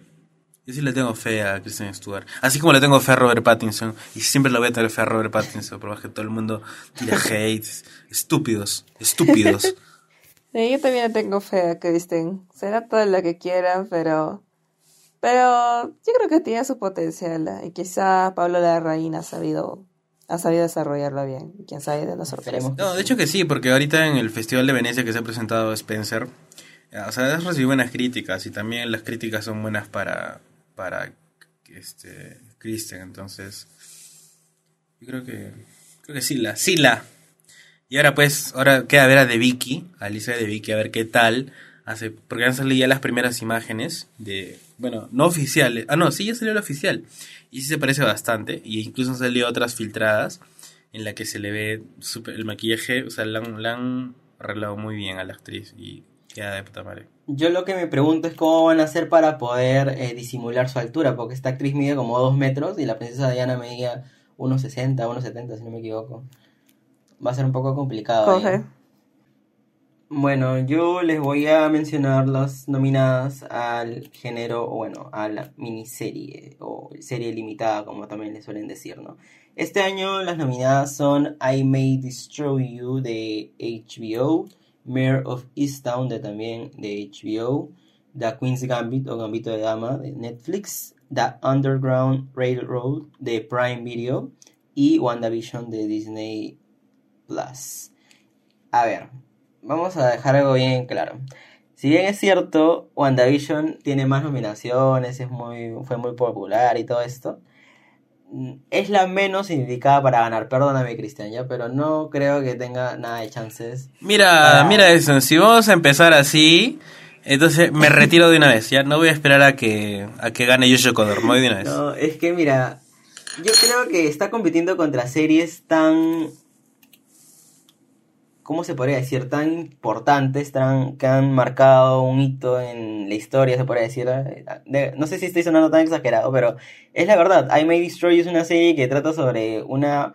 Yo sí le tengo fe a Kristen Stewart. Así como le tengo fe a Robert Pattinson. Y siempre le voy a tener fe a Robert Pattinson. Por más que todo el mundo tira [LAUGHS] hate. Estúpidos. Estúpidos. [LAUGHS] Sí, yo también le tengo fe a Kristen. Será todo lo que quieran, pero. Pero yo creo que tiene su potencial. ¿eh? Y quizá Pablo Larraín ha sabido, ha sabido desarrollarlo bien. Y quién sabe de la sorpresa. Esperemos. No, de hecho que sí, porque ahorita en el Festival de Venecia que se ha presentado Spencer, eh, o sea, has recibido buenas críticas y también las críticas son buenas para, para este, Kristen, entonces yo creo que, creo que sí la, sí la. Y ahora pues, ahora queda ver a De Vicky, a Alicia de Vicky, a ver qué tal hace, porque han salido ya las primeras imágenes de, bueno, no oficiales, ah no, sí ya salió la oficial, y sí se parece bastante, y incluso han salido otras filtradas en la que se le ve súper- el maquillaje, o sea, la han, la han arreglado muy bien a la actriz y queda de puta madre. Yo lo que me pregunto es cómo van a hacer para poder eh, disimular su altura, porque esta actriz mide como 2 metros y la princesa Diana medía 1,60, 1,70 si no me equivoco. Va a ser un poco complicado. ahí. Bueno, yo les voy a mencionar las nominadas al género, o bueno, a la miniserie o serie limitada, como también le suelen decir, ¿no? Este año las nominadas son I May Destroy You de HBO, Mayor of Easttown de también de HBO, The Queen's Gambit o Gambito de Dama de Netflix, The Underground Railroad de Prime Video y WandaVision de Disney Plus. A ver, vamos a dejar algo bien claro. Si bien es cierto, WandaVision tiene más nominaciones, es muy, fue muy popular y todo esto, mm, es la menos indicada para ganar. Perdóname, Cristian, ya, pero no creo que tenga nada de chances. Mira, mira eso, si vamos a empezar así, entonces me [LAUGHS] retiro de una vez, ya no voy a esperar a que, a que gane Yoshi Kodor, me voy de una vez. No, es que mira, yo creo que está compitiendo contra series tan, ¿cómo se podría decir? Tan importantes, tan, que han marcado un hito en la historia, se podría decir. De- no sé si estoy sonando tan exagerado, pero es la verdad. I May Destroy es una serie que trata sobre una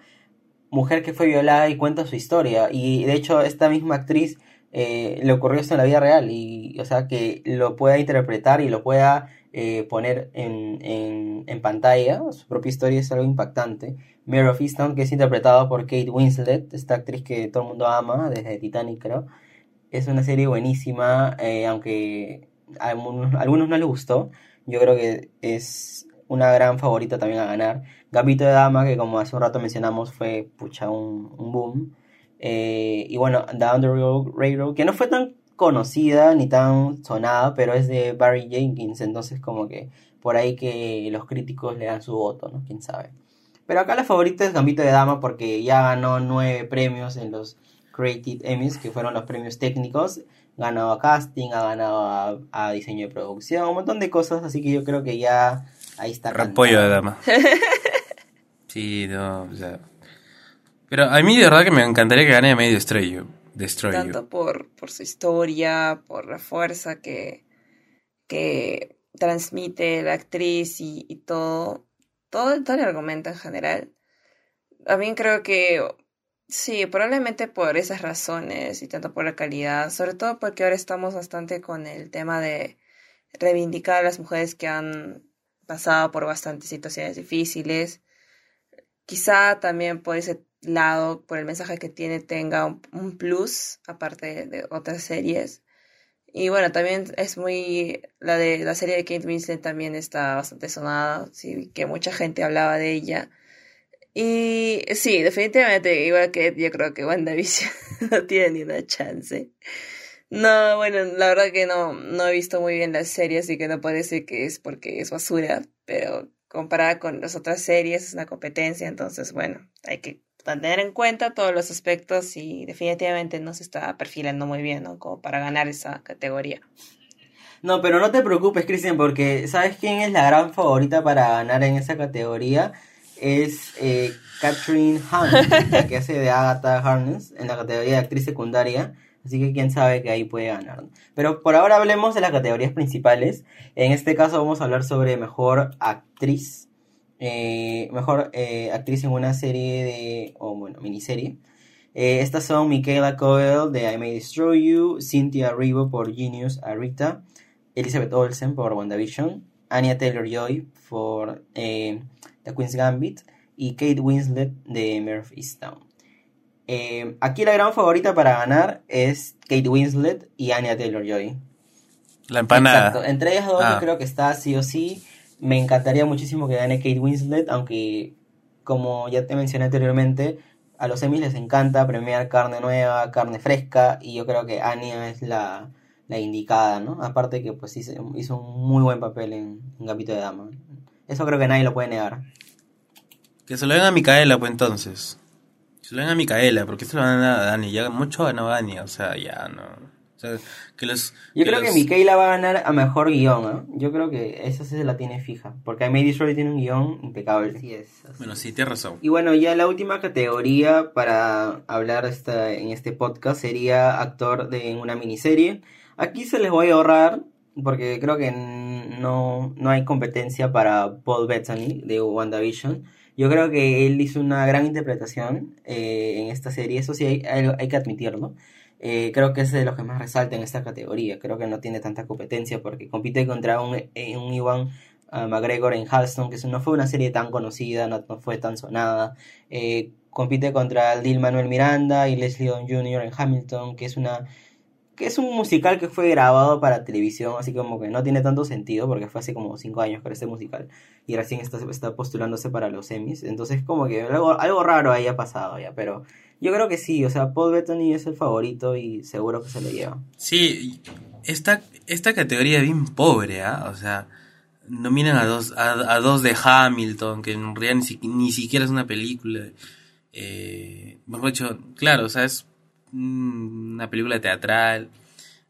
mujer que fue violada y cuenta su historia. Y de hecho, esta misma actriz eh, le ocurrió esto en la vida real. Y, o sea, que lo pueda interpretar y lo pueda eh, poner en, en, en pantalla, su propia historia es algo impactante. Mare of Easttown, que es interpretado por Kate Winslet, esta actriz que todo el mundo ama, desde Titanic, creo. Es una serie buenísima, eh, aunque a algunos, no les gustó. Yo creo que es una gran favorita también a ganar. Gambito de Dama, que como hace un rato mencionamos, fue pucha un, boom. Eh, y bueno, The Underground Railroad, que no fue tan conocida ni tan sonada, pero es de Barry Jenkins, entonces como que por ahí que los críticos le dan su voto, ¿no? Quién sabe. Pero acá la favorita es Gambito de Dama porque ya ganó nueve premios en los Creative Emmys, que fueron los premios técnicos. Ganó a casting, ha ganado a, a diseño de producción, un montón de cosas, así que yo creo que ya ahí está. Repollo de dama. [LAUGHS] Sí, no, o sea. Pero a mí de verdad que me encantaría que gane medio Destroy You. Tanto por, por su historia, por la fuerza que, que transmite la actriz y, y todo, todo, todo el argumento en general. También creo que sí, probablemente por esas razones y tanto por la calidad, sobre todo porque ahora estamos bastante con el tema de reivindicar a las mujeres que han pasado por bastantes situaciones difíciles. Quizá también por ese lado, por el mensaje que tiene, tenga un, plus, aparte de otras series. Y bueno, también es muy. La de la serie de Kate Winslet también está bastante sonada, sí, que mucha gente hablaba de ella. Y sí, definitivamente, igual que yo creo que WandaVision [LAUGHS] no tiene ni una chance. No, bueno, la verdad que no, no he visto muy bien la serie, así que no decir que es porque es basura, pero comparada con las otras series es una competencia, entonces bueno, hay que tener en cuenta todos los aspectos y definitivamente no se está perfilando muy bien, ¿no? Como para ganar esa categoría. No, pero no te preocupes, Cristian, porque ¿sabes quién es la gran favorita para ganar en esa categoría? Es eh, Catherine Hahn, la que hace de Agatha Harness en la categoría de actriz secundaria. Así que quién sabe que ahí puede ganar. Pero por ahora hablemos de las categorías principales. En este caso vamos a hablar sobre mejor actriz. Eh, mejor eh, actriz en una serie de. o bueno, miniserie. Eh, estas son Michaela Coel de I May Destroy You, Cynthia Erivo por Genius Arita, Elizabeth Olsen por WandaVision, Anya Taylor-Joy por The Queen's Gambit y Kate Winslet de Murphystown. Eh, aquí la gran favorita para ganar es Kate Winslet y Anya Taylor-Joy. La empanada. Exacto. Entre ellas dos Ah. yo creo que está sí o sí. Me encantaría muchísimo que gane Kate Winslet, aunque como ya te mencioné anteriormente, a los Emmys les encanta premiar carne nueva, carne fresca, y yo creo que Anya es la, la indicada, ¿no? Aparte que pues hizo, hizo un muy buen papel en, en de Dama. Eso creo que nadie lo puede negar. Que se lo den a Micaela, pues entonces. Se lo den a Micaela, porque se lo dan a Dani. Ya mucho ganó Dani, o sea, ya no. O sea, que los. Yo creo los- que Michaela va a ganar a mejor guion, ¿ah? Yo creo que esa sí se la tiene fija, porque I May Destroy tiene un guion impecable. Sí es. así. Bueno, sí, tienes razón. Y bueno, ya la última categoría para hablar esta, en este podcast sería actor de en una miniserie. Aquí se les voy a ahorrar porque creo que no, no hay competencia para Paul Bettany de WandaVision. Yo creo que él hizo una gran interpretación eh, en esta serie, eso sí hay, hay- hay que admitirlo. Eh, creo que es de los que más resalta en esta categoría. Creo que no tiene tanta competencia porque compite contra un, eh, un Iwan a McGregor en Halston, que no fue una serie tan conocida, no, no fue tan sonada. Compite contra Lil Manuel Miranda y Leslie Odom Jr. en Hamilton, que es una que es un musical que fue grabado para televisión, así como que no tiene tanto sentido, porque fue hace como 5 años que este musical, y recién está, está postulándose para los Emmys, entonces como que algo, algo raro ahí ha pasado ya, pero yo creo que sí, o sea, Paul Bettany es el favorito y seguro que se lo lleva. Sí, esta, esta categoría es bien pobre, ¿ah? O sea, nominan a dos, a, dos de Hamilton, que en realidad ni, ni siquiera es una película. Eh, mejor claro, o sea, es una película teatral.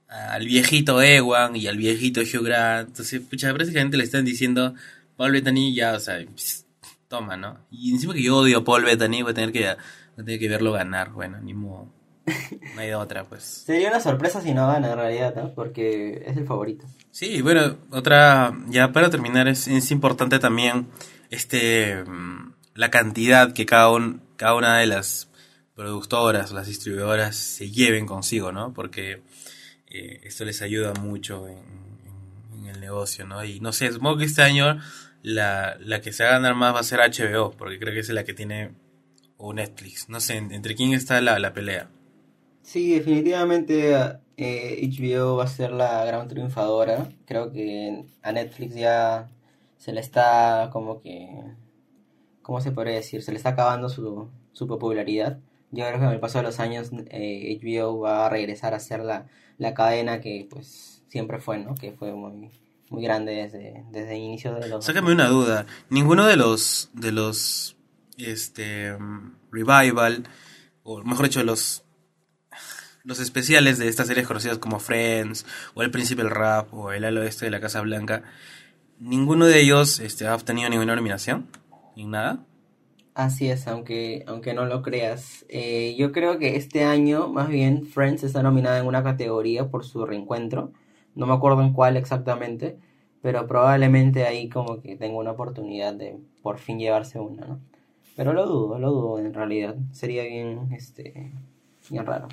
Al viejito Ewan y al viejito Hugh Grant. Entonces, pucha, prácticamente le están diciendo, Paul Bettany ya, o sea, pss, toma, ¿no? Y encima que yo odio Paul Bettany, voy a tener que, a tener que verlo ganar. Bueno, ni modo. No hay otra, pues. [LAUGHS] Sería una sorpresa si no gana en realidad, ¿no? porque es el favorito. Sí, bueno, otra, ya para terminar, es, es importante también este mm, la cantidad que cada, un- cada una de las productoras, las distribuidoras se lleven consigo, ¿no? Porque eh, esto les ayuda mucho en, en- en el negocio, ¿no? Y no sé, supongo que este año la, la que se va a ganar más va a ser HBO, porque creo que es la que tiene, o Netflix, no sé, en- entre quién está la, la pelea. Sí, definitivamente eh, HBO va a ser la gran triunfadora. Creo que a Netflix ya se le está como que, ¿cómo se podría decir? Se le está acabando su, su popularidad. Yo creo que con el paso de los años eh, HBO va a regresar a ser la, la cadena que pues siempre fue, ¿no? Que fue muy, muy grande desde, desde el inicio de los... Sácame una duda. Ninguno de los de los este revival o mejor dicho los los especiales de estas series conocidas como Friends o El Príncipe del Rap o El Halo Este de la Casa Blanca, ninguno de ellos este ha obtenido ninguna nominación, ni nada. Así es, aunque, aunque no lo creas. Eh, yo creo que este año, más bien, Friends está nominada en una categoría por su reencuentro. No me acuerdo en cuál exactamente, pero probablemente ahí como que tenga una oportunidad de por fin llevarse una, ¿no? Pero lo dudo, lo dudo en realidad. Sería bien, este, bien raro.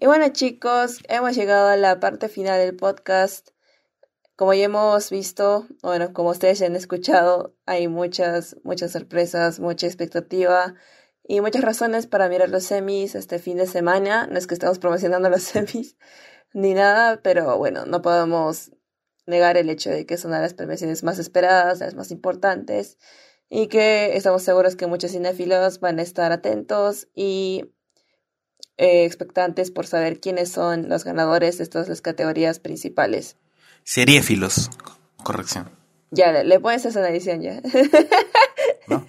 Y bueno chicos, hemos llegado a la parte final del podcast. Como ya hemos visto, bueno, como ustedes ya han escuchado, hay muchas, muchas sorpresas, mucha expectativa y muchas razones para mirar los semis este fin de semana. No es que estamos promocionando los [LAUGHS] semis ni nada, pero bueno, no podemos negar el hecho de que de las premiaciones más esperadas, las más importantes y que estamos seguros que muchos cinéfilos van a estar atentos y eh, expectantes por saber quiénes son los ganadores de todas las categorías principales. Seriéfilos, corrección. Ya, le, le pones esa edición ya. [LAUGHS] ¿No?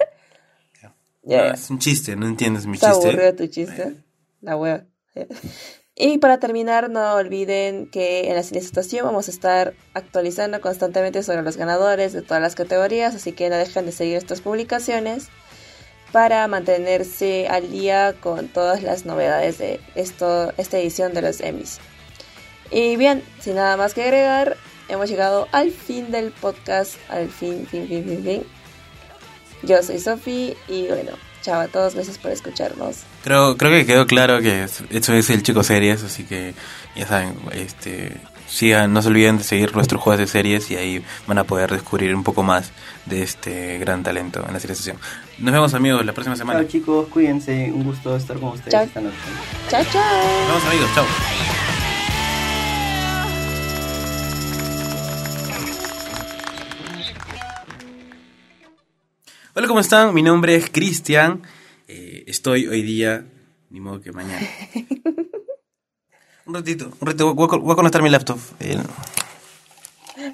ya, No, es un chiste, no entiendes mi está chiste. aburrido tu chiste. La wea. Y para terminar, no olviden que en la estación vamos a estar actualizando constantemente sobre los ganadores de todas las categorías, así que no dejen de seguir estas publicaciones para mantenerse al día con todas las novedades de esto, esta edición de los Emmys. Y bien, sin nada más que agregar, hemos llegado al fin del podcast, al fin, fin, fin, fin, fin. Yo soy Sofi y bueno, chao a todos, gracias por escucharnos. Creo, creo que quedó claro que esto es el Chico Series, así que ya saben, este sigan, no se olviden de seguir nuestros juegos de series y ahí van a poder descubrir un poco más de este gran talento en la serie Nos vemos amigos la próxima semana. Chao chicos, cuídense, un gusto estar con ustedes esta noche. Chao, chao. Nos vemos amigos, chao. Hola, ¿cómo están? Mi nombre es Cristian. Eh, estoy hoy día, ni modo que mañana. [LAUGHS] un ratito, un ratito, voy a, conectar mi laptop.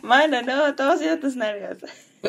Mano, no, todo sido tus nalgas. [LAUGHS]